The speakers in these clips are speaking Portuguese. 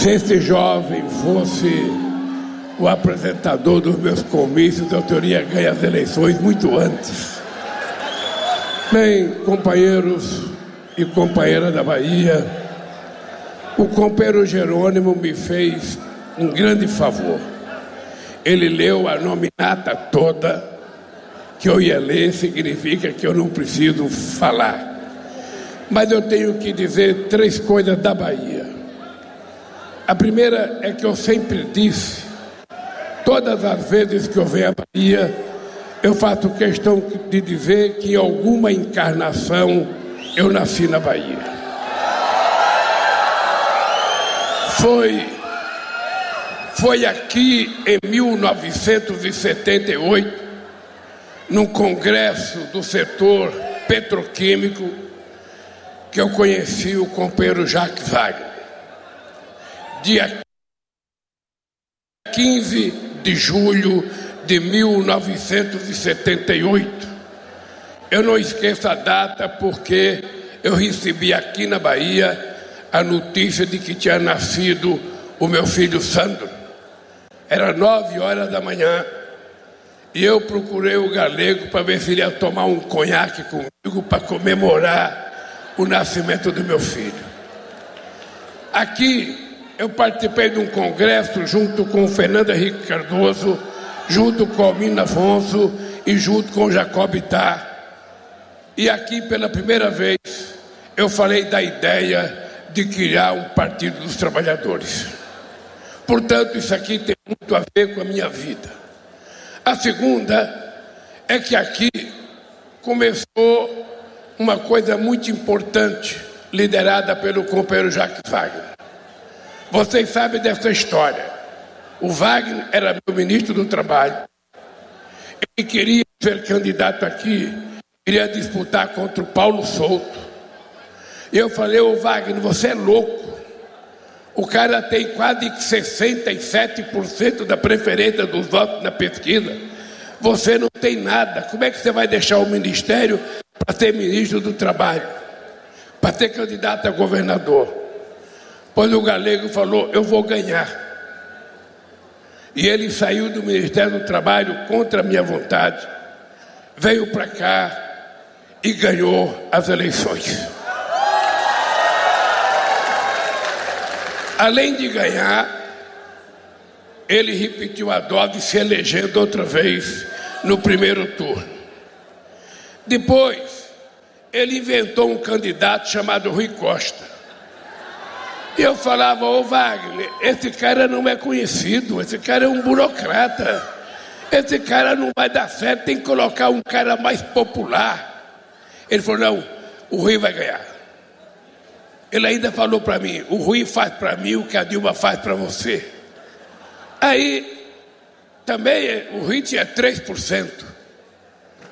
Se esse jovem fosse o apresentador dos meus comícios, eu teria ganho as eleições muito antes. Bem, companheiros e companheira da Bahia, o companheiro Jerônimo me fez um grande favor. Ele leu a nominata toda, que eu ia ler, significa que eu não preciso falar. Mas eu tenho que dizer três coisas da Bahia. A primeira é que eu sempre disse, todas as vezes que eu venho à Bahia, eu faço questão de dizer que em alguma encarnação eu nasci na Bahia. Foi, foi aqui em 1978, num congresso do setor petroquímico, que eu conheci o companheiro Jacques Wagner. Dia 15 de julho de 1978. Eu não esqueço a data porque eu recebi aqui na Bahia a notícia de que tinha nascido o meu filho Sandro. Era nove horas da manhã e eu procurei o galego para ver se ele ia tomar um conhaque comigo para comemorar o nascimento do meu filho. Aqui eu participei de um congresso junto com o Fernando Henrique Cardoso, junto com o Almino Afonso e junto com Jacob Itá. E aqui pela primeira vez eu falei da ideia de criar um partido dos trabalhadores. Portanto, isso aqui tem muito a ver com a minha vida. A segunda é que aqui começou uma coisa muito importante, liderada pelo companheiro Jacques Wagner. Vocês sabem dessa história. O Wagner era meu ministro do Trabalho. Ele queria ser candidato aqui, queria disputar contra o Paulo Souto. Eu falei, ô Wagner, você é louco. O cara tem quase 67% da preferência dos votos na pesquisa. Você não tem nada. Como é que você vai deixar o ministério para ser ministro do Trabalho? Para ser candidato a governador? Pois o galego falou: Eu vou ganhar. E ele saiu do Ministério do Trabalho contra a minha vontade, veio para cá e ganhou as eleições. Além de ganhar, ele repetiu a dose se elegendo outra vez no primeiro turno. Depois, ele inventou um candidato chamado Rui Costa e eu falava, ô Wagner, esse cara não é conhecido, esse cara é um burocrata. Esse cara não vai dar certo, tem que colocar um cara mais popular. Ele falou, não, o Rui vai ganhar. Ele ainda falou para mim, o Rui faz para mim o que a Dilma faz para você. Aí, também o Rui tinha 3%.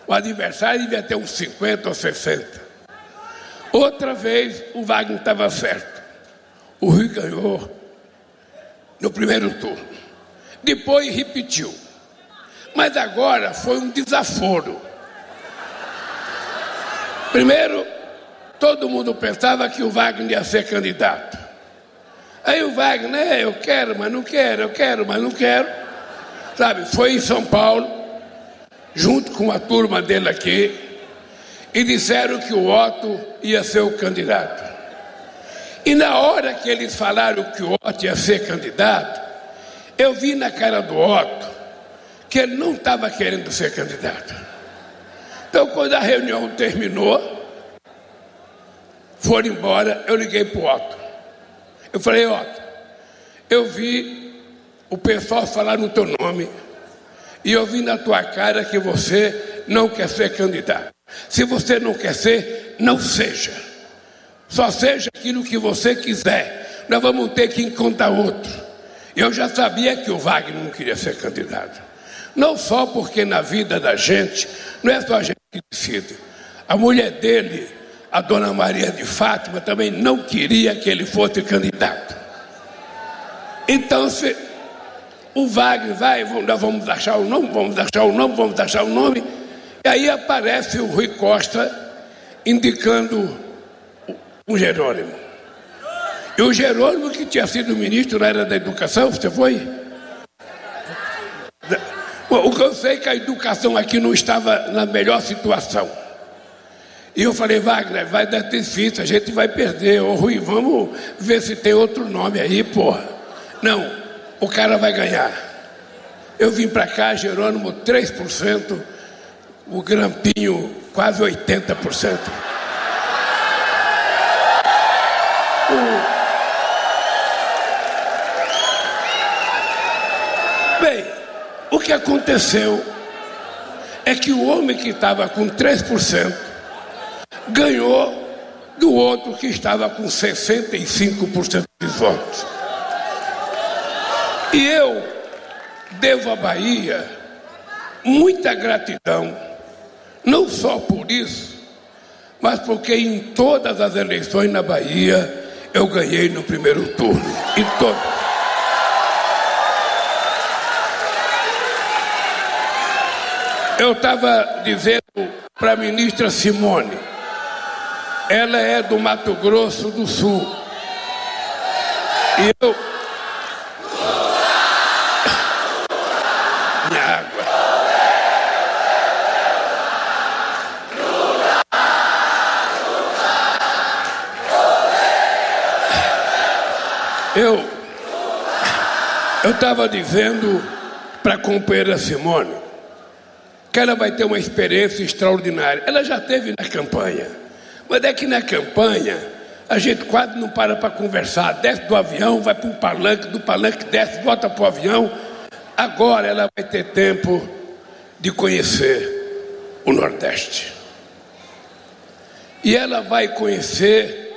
O adversário devia ter uns 50 ou 60. Outra vez, o Wagner estava certo. O Rio ganhou no primeiro turno. Depois repetiu. Mas agora foi um desaforo. Primeiro, todo mundo pensava que o Wagner ia ser candidato. Aí o Wagner, é, eu quero, mas não quero, eu quero, mas não quero. Sabe, foi em São Paulo, junto com a turma dele aqui, e disseram que o Otto ia ser o candidato. E na hora que eles falaram que o Otto ia ser candidato, eu vi na cara do Otto que ele não estava querendo ser candidato. Então, quando a reunião terminou, foram embora, eu liguei para o Otto. Eu falei, Otto, eu vi o pessoal falar no teu nome e eu vi na tua cara que você não quer ser candidato. Se você não quer ser, não seja. Só seja aquilo que você quiser. Nós vamos ter que encontrar outro. Eu já sabia que o Wagner não queria ser candidato. Não só porque na vida da gente, não é só a gente que decide. A mulher dele, a dona Maria de Fátima, também não queria que ele fosse candidato. Então, se o Wagner vai, nós vamos achar o nome, vamos achar o nome, vamos achar o nome. E aí aparece o Rui Costa indicando o Jerônimo. E o Jerônimo, que tinha sido ministro na área da educação, você foi? O que eu sei é que a educação aqui não estava na melhor situação. E eu falei, Wagner, vai dar difícil, a gente vai perder. Ô Rui, vamos ver se tem outro nome aí, porra. Não, o cara vai ganhar. Eu vim para cá, Jerônimo, 3%, o Grampinho, quase 80%. Bem, o que aconteceu é que o homem que estava com 3% ganhou do outro que estava com 65% dos votos. E eu devo à Bahia muita gratidão, não só por isso, mas porque em todas as eleições na Bahia eu ganhei no primeiro turno. Em todas. Eu estava dizendo para a ministra Simone, ela é do Mato Grosso do Sul. E eu. Minha água. Eu. Eu estava dizendo para a companheira Simone que ela vai ter uma experiência extraordinária. Ela já teve na campanha. Mas é que na campanha a gente quase não para para conversar. Desce do avião, vai para um palanque, do palanque desce, volta para o avião. Agora ela vai ter tempo de conhecer o Nordeste. E ela vai conhecer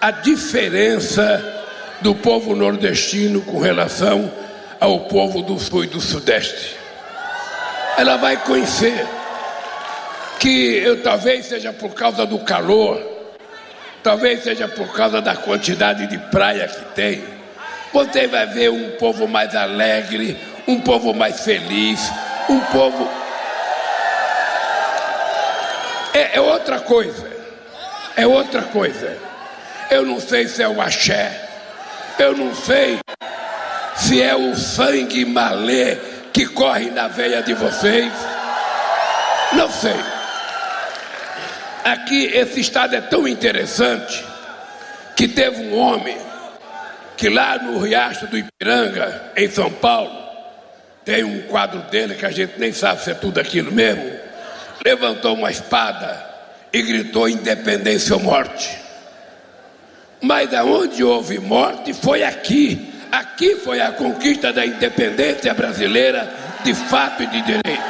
a diferença do povo nordestino com relação ao povo do Sul e do Sudeste. Ela vai conhecer que eu talvez seja por causa do calor, talvez seja por causa da quantidade de praia que tem. Você vai ver um povo mais alegre, um povo mais feliz, um povo. É, é outra coisa. É outra coisa. Eu não sei se é o axé, eu não sei se é o sangue malê que corre na veia de vocês. Não sei. Aqui, esse estado é tão interessante que teve um homem que lá no Riacho do Ipiranga, em São Paulo, tem um quadro dele que a gente nem sabe se é tudo aquilo mesmo, levantou uma espada e gritou independência ou morte. Mas aonde houve morte foi aqui. Aqui foi a conquista da independência brasileira de fato e de direito.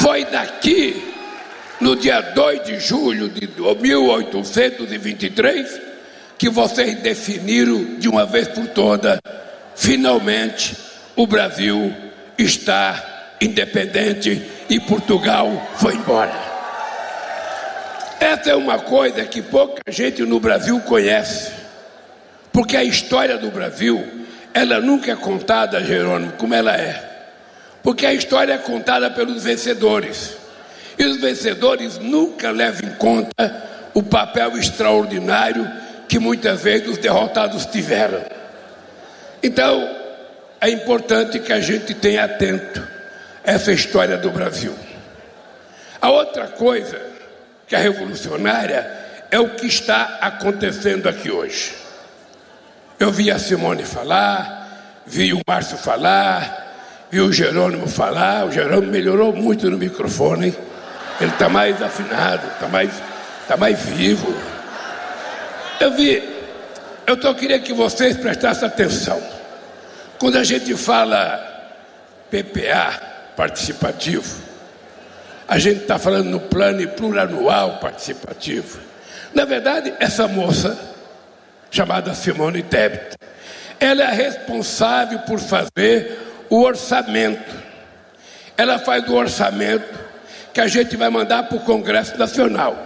Foi daqui no dia 2 de julho de 1823, que vocês definiram de uma vez por todas, finalmente o Brasil está independente e Portugal foi embora. Essa é uma coisa que pouca gente no Brasil conhece, porque a história do Brasil, ela nunca é contada, Jerônimo, como ela é, porque a história é contada pelos vencedores. E os vencedores nunca levam em conta o papel extraordinário que muitas vezes os derrotados tiveram. Então, é importante que a gente tenha atento essa história do Brasil. A outra coisa que é revolucionária é o que está acontecendo aqui hoje. Eu vi a Simone falar, vi o Márcio falar, vi o Jerônimo falar. O Jerônimo melhorou muito no microfone, hein? Ele está mais afinado, está mais, tá mais vivo. Eu vi, eu só queria que vocês prestassem atenção. Quando a gente fala PPA, participativo, a gente está falando no plano plurianual participativo. Na verdade, essa moça, chamada Simone Tebet, ela é responsável por fazer o orçamento. Ela faz o orçamento que a gente vai mandar para o Congresso Nacional.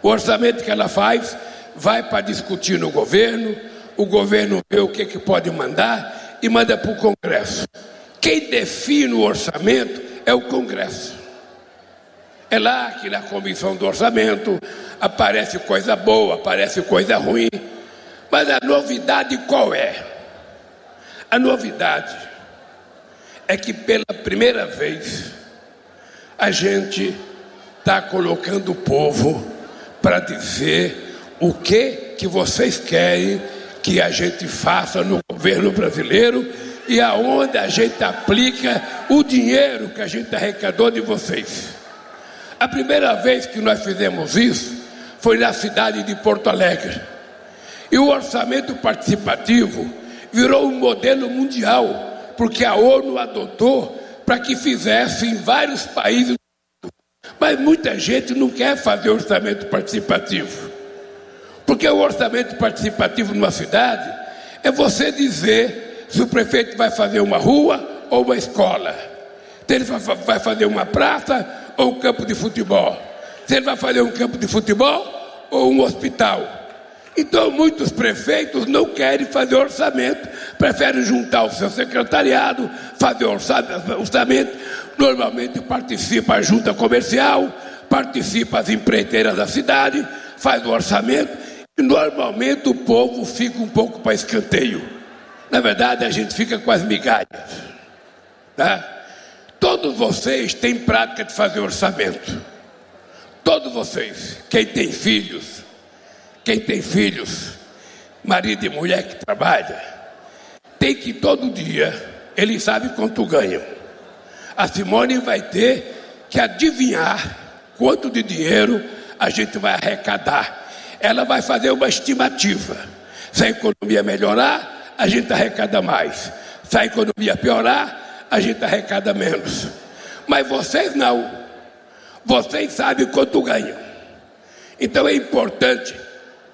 O orçamento que ela faz vai para discutir no governo, o governo vê o que, que pode mandar e manda para o Congresso. Quem define o orçamento é o Congresso. É lá que na comissão do orçamento aparece coisa boa, aparece coisa ruim. Mas a novidade qual é? A novidade é que pela primeira vez a gente está colocando o povo para dizer o que que vocês querem que a gente faça no governo brasileiro e aonde a gente aplica o dinheiro que a gente arrecadou de vocês. A primeira vez que nós fizemos isso foi na cidade de Porto Alegre. E o orçamento participativo virou um modelo mundial, porque a ONU adotou para que fizesse em vários países. Mas muita gente não quer fazer orçamento participativo. Porque o orçamento participativo numa cidade é você dizer se o prefeito vai fazer uma rua ou uma escola, se ele vai fazer uma praça ou um campo de futebol, se ele vai fazer um campo de futebol ou um hospital. Então, muitos prefeitos não querem fazer orçamento, preferem juntar o seu secretariado, fazer orçamento. Normalmente participa a junta comercial, participa as empreiteiras da cidade, faz o orçamento. E normalmente o povo fica um pouco para escanteio. Na verdade, a gente fica com as migalhas. Tá? Todos vocês têm prática de fazer orçamento. Todos vocês, quem tem filhos, quem tem filhos, marido e mulher que trabalha, tem que todo dia, ele sabe quanto ganham. A Simone vai ter que adivinhar quanto de dinheiro a gente vai arrecadar. Ela vai fazer uma estimativa. Se a economia melhorar, a gente arrecada mais. Se a economia piorar, a gente arrecada menos. Mas vocês não. Vocês sabem quanto ganham. Então é importante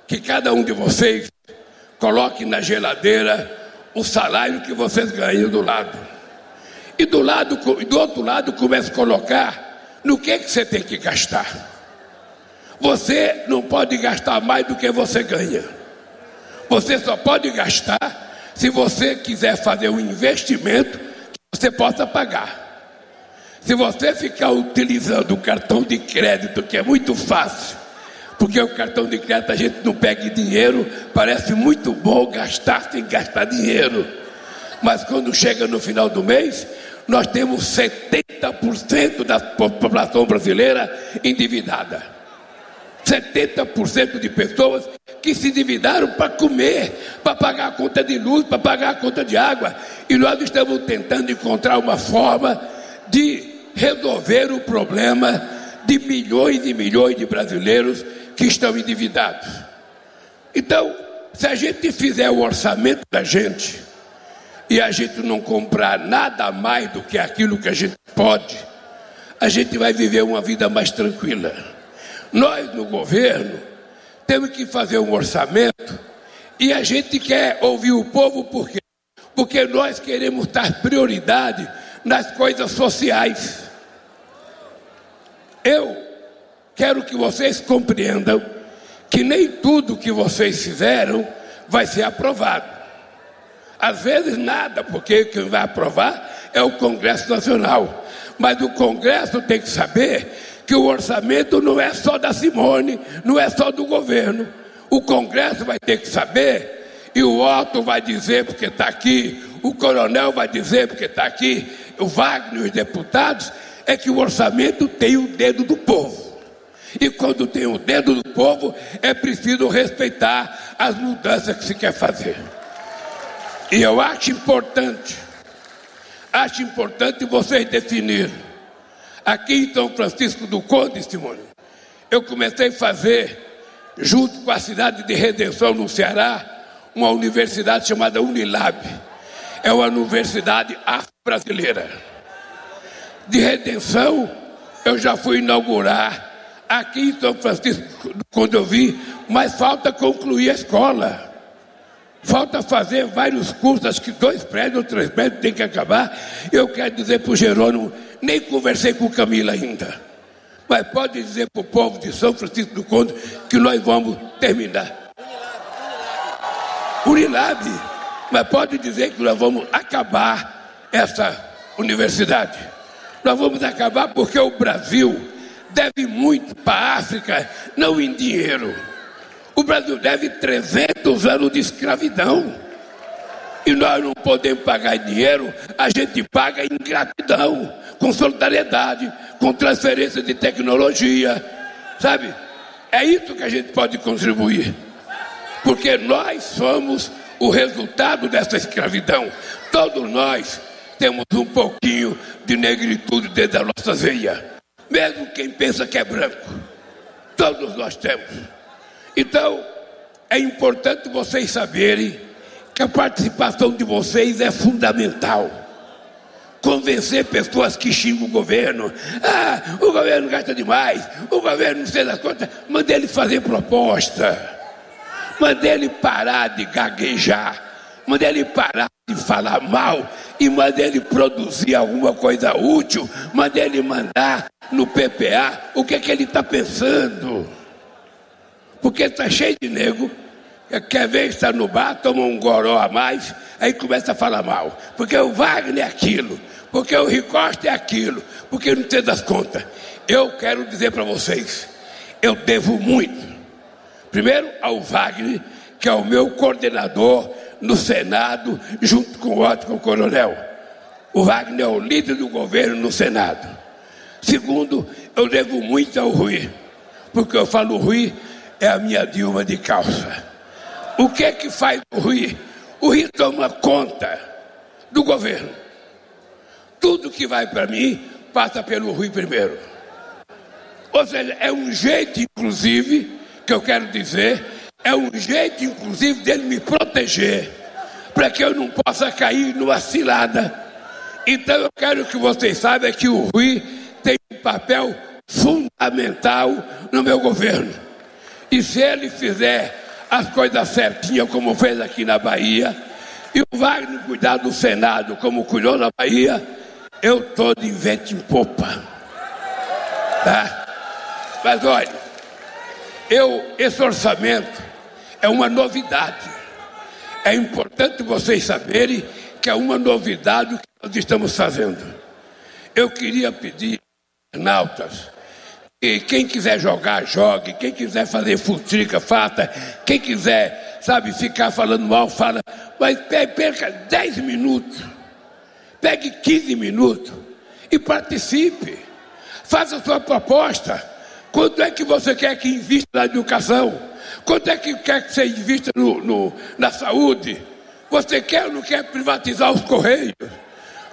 que cada um de vocês coloque na geladeira o salário que vocês ganham do lado. E do lado, do outro lado, comece a colocar no que, que você tem que gastar. Você não pode gastar mais do que você ganha. Você só pode gastar se você quiser fazer um investimento você possa pagar. Se você ficar utilizando o cartão de crédito, que é muito fácil, porque o cartão de crédito a gente não pega dinheiro, parece muito bom gastar sem gastar dinheiro. Mas quando chega no final do mês, nós temos 70% da população brasileira endividada. 70% de pessoas que se endividaram para comer, para pagar a conta de luz, para pagar a conta de água. E nós estamos tentando encontrar uma forma de resolver o problema de milhões e milhões de brasileiros que estão endividados. Então, se a gente fizer o orçamento da gente e a gente não comprar nada mais do que aquilo que a gente pode, a gente vai viver uma vida mais tranquila. Nós no governo temos que fazer um orçamento e a gente quer ouvir o povo por quê? Porque nós queremos dar prioridade nas coisas sociais. Eu quero que vocês compreendam que nem tudo que vocês fizeram vai ser aprovado. Às vezes nada, porque quem vai aprovar é o Congresso Nacional. Mas o Congresso tem que saber que o orçamento não é só da Simone, não é só do governo. O Congresso vai ter que saber, e o Otto vai dizer porque está aqui, o Coronel vai dizer porque está aqui, o Wagner os deputados, é que o orçamento tem o dedo do povo. E quando tem o dedo do povo, é preciso respeitar as mudanças que se quer fazer. E eu acho importante, acho importante vocês definirem. Aqui em São Francisco do Conde, Simone, eu comecei a fazer, junto com a cidade de Redenção no Ceará, uma universidade chamada Unilab. É uma universidade afro-brasileira. De Redenção, eu já fui inaugurar aqui em São Francisco, quando eu vi, mas falta concluir a escola. Falta fazer vários cursos, acho que dois prédios ou três prédios tem que acabar. Eu quero dizer para o Jerônimo, nem conversei com Camila ainda. Mas pode dizer para o povo de São Francisco do Conde que nós vamos terminar. Unilab. Mas pode dizer que nós vamos acabar essa universidade. Nós vamos acabar porque o Brasil deve muito para a África, não em dinheiro. O Brasil deve 300 anos de escravidão. E nós não podemos pagar dinheiro, a gente paga em gratidão, com solidariedade, com transferência de tecnologia, sabe? É isso que a gente pode contribuir. Porque nós somos o resultado dessa escravidão. Todos nós temos um pouquinho de negritude dentro da nossa veia. Mesmo quem pensa que é branco. Todos nós temos. Então, é importante vocês saberem que a participação de vocês é fundamental. Convencer pessoas que xingam o governo. Ah, o governo gasta demais, o governo não sei das contas. Manda ele fazer proposta. Manda ele parar de gaguejar. Manda ele parar de falar mal e manda ele produzir alguma coisa útil. Manda ele mandar no PPA o que, é que ele está pensando. Porque está cheio de nego quer ver estar no bar, toma um goró a mais, aí começa a falar mal. Porque o Wagner é aquilo, porque o Ricosta é aquilo, porque não tem das contas. Eu quero dizer para vocês, eu devo muito. Primeiro ao Wagner, que é o meu coordenador no Senado, junto com o ótimo coronel. O Wagner é o líder do governo no Senado. Segundo, eu devo muito ao Rui, porque eu falo Rui é a minha Dilma de calça. O que é que faz o Rui? O Rui toma conta do governo. Tudo que vai para mim passa pelo Rui primeiro. Ou seja, é um jeito, inclusive, que eu quero dizer, é um jeito, inclusive, dele me proteger, para que eu não possa cair numa cilada. Então eu quero que vocês saibam que o Rui tem um papel fundamental no meu governo. E se ele fizer as coisas certinhas, como fez aqui na Bahia, e o Wagner cuidar do Senado, como cuidou na Bahia, eu estou de vento em popa. Tá? Mas olha, eu, esse orçamento é uma novidade. É importante vocês saberem que é uma novidade o que nós estamos fazendo. Eu queria pedir, nautas, e quem quiser jogar, jogue. Quem quiser fazer futrica, faça. Quem quiser, sabe, ficar falando mal, fala. Mas perca 10 minutos. Pegue 15 minutos e participe. Faça sua proposta. Quanto é que você quer que invista na educação? Quanto é que quer que você invista no, no, na saúde? Você quer ou não quer privatizar os Correios?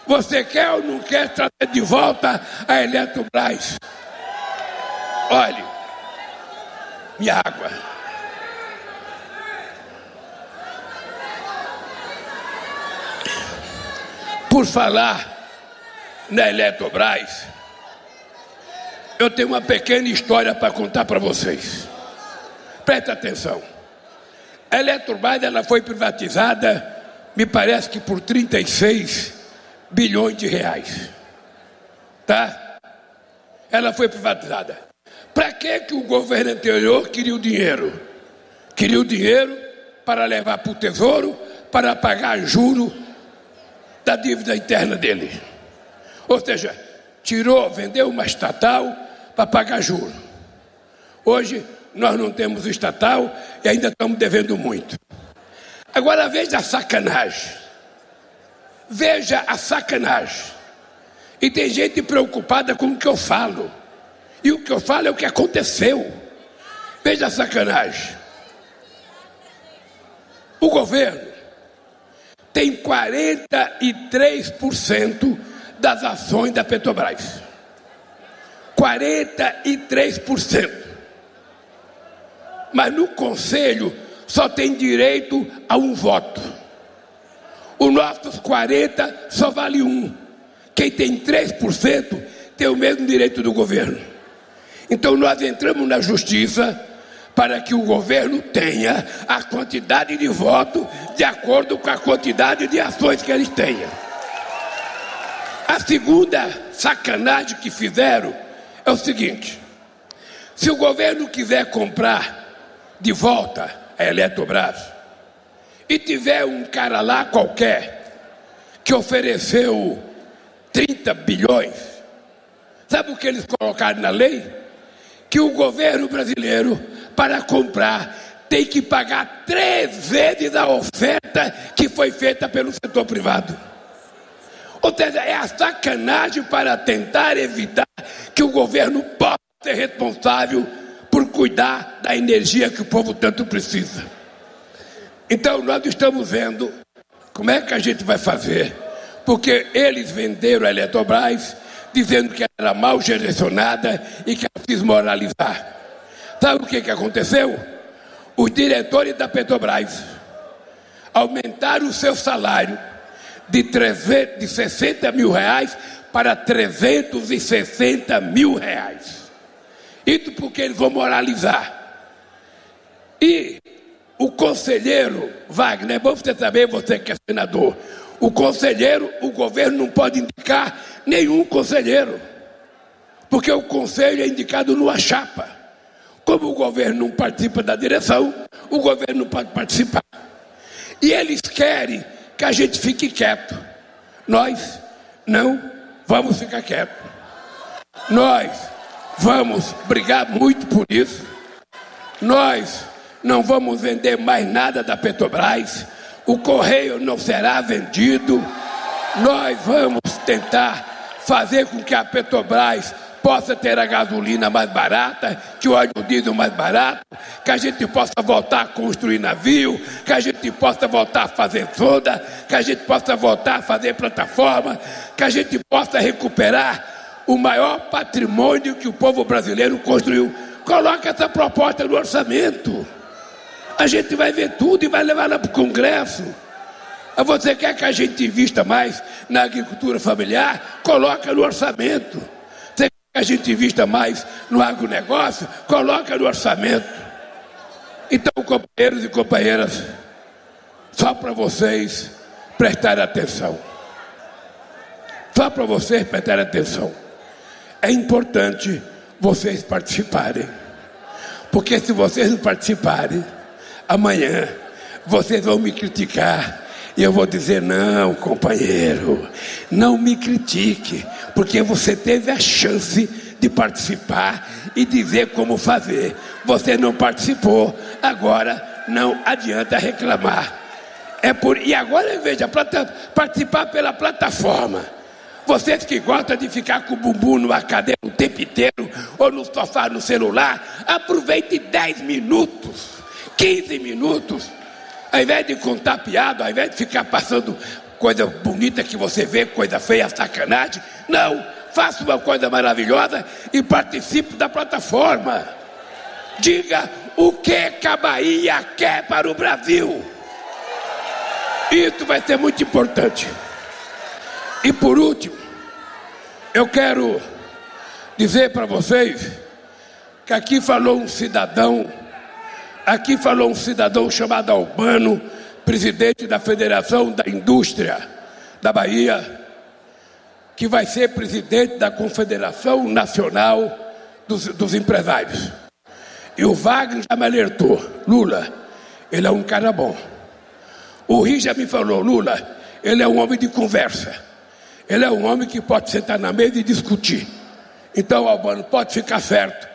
Você quer ou não quer trazer de volta a Eletrobras? Olhe, minha água. Por falar na Eletrobras, eu tenho uma pequena história para contar para vocês. Presta atenção. A Eletrobras ela foi privatizada, me parece que por 36 bilhões de reais. Tá? Ela foi privatizada. Para que, que o governo anterior queria o dinheiro? Queria o dinheiro para levar para o tesouro, para pagar juro da dívida interna dele. Ou seja, tirou, vendeu uma estatal para pagar juro. Hoje nós não temos estatal e ainda estamos devendo muito. Agora veja a sacanagem. Veja a sacanagem. E tem gente preocupada com o que eu falo. E o que eu falo é o que aconteceu. Veja a sacanagem. O governo tem 43% das ações da Petrobras. 43%. Mas no conselho só tem direito a um voto. Os nossos 40 só vale um. Quem tem 3% tem o mesmo direito do governo. Então nós entramos na justiça para que o governo tenha a quantidade de votos de acordo com a quantidade de ações que eles tenham. A segunda sacanagem que fizeram é o seguinte: se o governo quiser comprar de volta a Eletrobras e tiver um cara lá qualquer que ofereceu 30 bilhões, sabe o que eles colocaram na lei? Que o governo brasileiro, para comprar, tem que pagar três vezes a oferta que foi feita pelo setor privado. Ou seja, é a sacanagem para tentar evitar que o governo possa ser responsável por cuidar da energia que o povo tanto precisa. Então, nós estamos vendo como é que a gente vai fazer, porque eles venderam a Eletrobras dizendo que era mal direcionada e que ela quis moralizar. Sabe o que, que aconteceu? Os diretores da Petrobras aumentaram o seu salário de, 300, de 60 mil reais para 360 mil reais. Isso porque eles vão moralizar. E o conselheiro Wagner, é bom você saber, você que é senador, o conselheiro, o governo não pode indicar nenhum conselheiro, porque o conselho é indicado numa chapa. Como o governo não participa da direção, o governo não pode participar. E eles querem que a gente fique quieto. Nós não vamos ficar quietos. Nós vamos brigar muito por isso. Nós não vamos vender mais nada da Petrobras. O correio não será vendido. Nós vamos tentar fazer com que a Petrobras possa ter a gasolina mais barata, que o óleo diesel mais barato, que a gente possa voltar a construir navio, que a gente possa voltar a fazer sonda, que a gente possa voltar a fazer plataforma, que a gente possa recuperar o maior patrimônio que o povo brasileiro construiu. Coloque essa proposta no orçamento. A gente vai ver tudo e vai levar lá para o Congresso. Você quer que a gente invista mais na agricultura familiar? Coloca no orçamento a gente invista mais no agronegócio, coloca no orçamento. Então, companheiros e companheiras, só para vocês prestarem atenção. Só para vocês prestarem atenção. É importante vocês participarem. Porque se vocês não participarem, amanhã vocês vão me criticar e eu vou dizer: não, companheiro, não me critique, porque você teve a chance de participar e dizer como fazer. Você não participou, agora não adianta reclamar. É por e agora veja, participar pela plataforma. Vocês que gostam de ficar com o bumbum numa cadeira o tempo inteiro ou no sofá no celular, aproveite 10 minutos, 15 minutos ao invés de contar piada, ao invés de ficar passando coisa bonita que você vê, coisa feia, sacanagem, não, faça uma coisa maravilhosa e participe da plataforma. Diga o que, que a Bahia quer para o Brasil. Isso vai ser muito importante. E por último, eu quero dizer para vocês que aqui falou um cidadão Aqui falou um cidadão chamado Albano, presidente da Federação da Indústria da Bahia, que vai ser presidente da Confederação Nacional dos, dos Empresários. E o Wagner já me alertou: Lula, ele é um cara bom. O Ri já me falou: Lula, ele é um homem de conversa. Ele é um homem que pode sentar na mesa e discutir. Então, Albano, pode ficar certo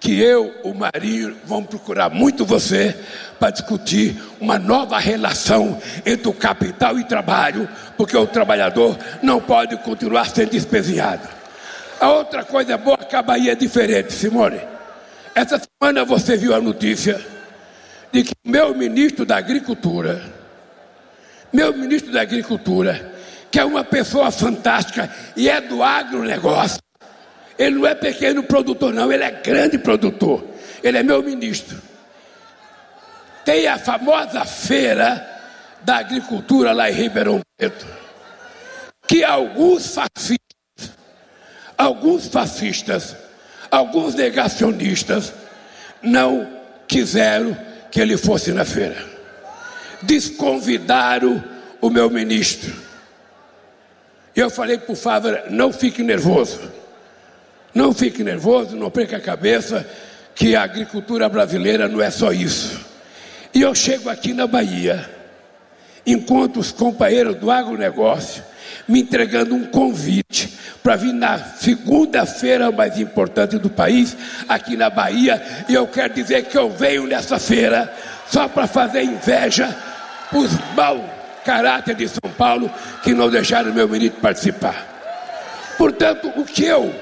que eu, o Marinho, vamos procurar muito você para discutir uma nova relação entre o capital e trabalho, porque o trabalhador não pode continuar sendo espezinhado. A outra coisa boa que a Bahia é diferente, Simone. Essa semana você viu a notícia de que o meu ministro da Agricultura, meu ministro da Agricultura, que é uma pessoa fantástica e é do agronegócio, ele não é pequeno produtor, não, ele é grande produtor. Ele é meu ministro. Tem a famosa feira da agricultura lá em Ribeirão Preto, que alguns fascistas, alguns fascistas, alguns negacionistas não quiseram que ele fosse na feira. Desconvidaram o meu ministro. Eu falei o Fábio, não fique nervoso. Não fique nervoso, não perca a cabeça, que a agricultura brasileira não é só isso. E eu chego aqui na Bahia, encontro os companheiros do agronegócio me entregando um convite para vir na segunda-feira mais importante do país, aqui na Bahia, e eu quero dizer que eu venho nessa feira só para fazer inveja os mau caráter de São Paulo que não deixaram meu ministro participar. Portanto, o que eu,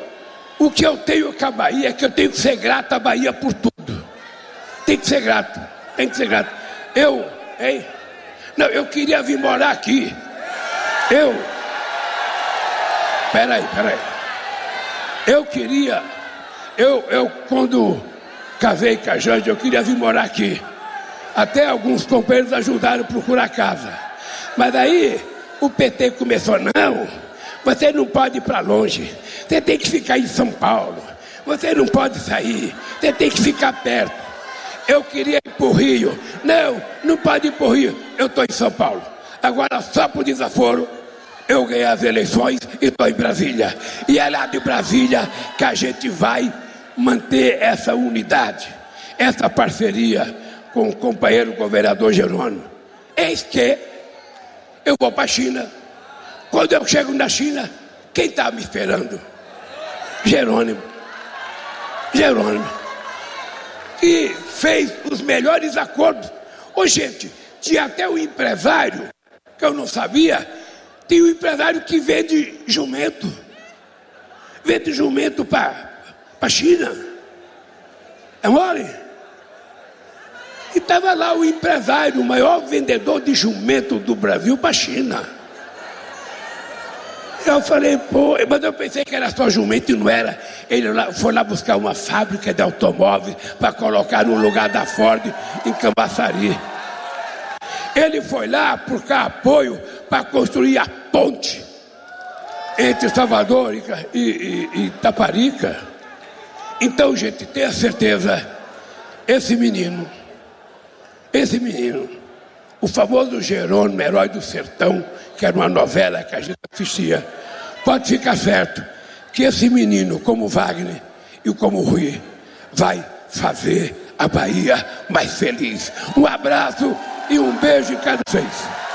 o que eu tenho com a Bahia é que eu tenho que ser grato à Bahia por tudo. Tem que ser grato, tem que ser grato. Eu, hein? Não, eu queria vir morar aqui. Eu. Peraí, peraí. Eu queria, eu, eu quando casei com a Jande, eu queria vir morar aqui. Até alguns companheiros ajudaram a procurar casa. Mas aí o PT começou, não, você não pode ir para longe, você tem que ficar em São Paulo, você não pode sair, você tem que ficar perto. Eu queria ir para o Rio, não, não pode ir para o Rio, eu estou em São Paulo. Agora, só por desaforo, eu ganhei as eleições e estou em Brasília. E é lá de Brasília que a gente vai manter essa unidade, essa parceria com o companheiro governador Jerônimo. Eis que eu vou para a China. Quando eu chego na China, quem está me esperando? Jerônimo. Jerônimo. Que fez os melhores acordos. Ô gente, tinha até o empresário, que eu não sabia, tem um empresário que vende jumento. Vende jumento para a China. É mole? E estava lá o empresário, o maior vendedor de jumento do Brasil para a China. Eu falei, pô, mas eu pensei que era só jumento e não era. Ele foi lá buscar uma fábrica de automóveis para colocar no lugar da Ford em Cambaçari. Ele foi lá buscar apoio para construir a ponte entre Salvador e, e, e, e Taparica. Então, gente, tenha certeza, esse menino esse menino, o famoso Jerônimo, herói do sertão, que era uma novela que a gente assistia, pode ficar certo que esse menino, como Wagner e como Rui, vai fazer a Bahia mais feliz. Um abraço e um beijo em cada vez.